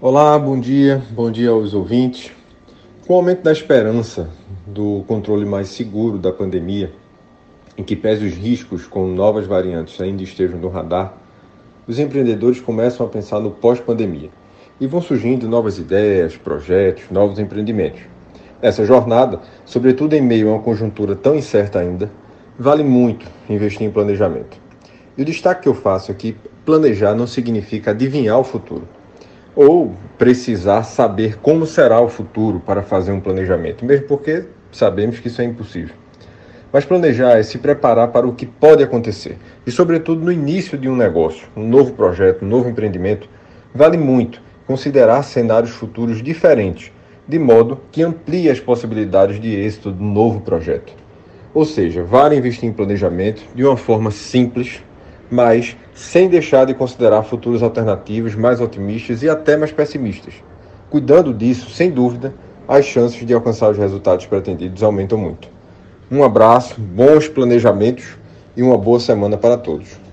Olá, bom dia, bom dia aos ouvintes. Com o aumento da esperança do controle mais seguro da pandemia, em que pese os riscos com novas variantes ainda estejam no radar, os empreendedores começam a pensar no pós-pandemia e vão surgindo novas ideias, projetos, novos empreendimentos. Nessa jornada, sobretudo em meio a uma conjuntura tão incerta ainda, vale muito investir em planejamento. E o destaque que eu faço aqui: planejar não significa adivinhar o futuro ou precisar saber como será o futuro para fazer um planejamento, mesmo porque sabemos que isso é impossível. Mas planejar é se preparar para o que pode acontecer. E, sobretudo, no início de um negócio, um novo projeto, um novo empreendimento, vale muito considerar cenários futuros diferentes, de modo que amplie as possibilidades de êxito do novo projeto. Ou seja, vale investir em planejamento de uma forma simples, mas sem deixar de considerar futuros alternativos mais otimistas e até mais pessimistas. Cuidando disso, sem dúvida, as chances de alcançar os resultados pretendidos aumentam muito. Um abraço, bons planejamentos e uma boa semana para todos.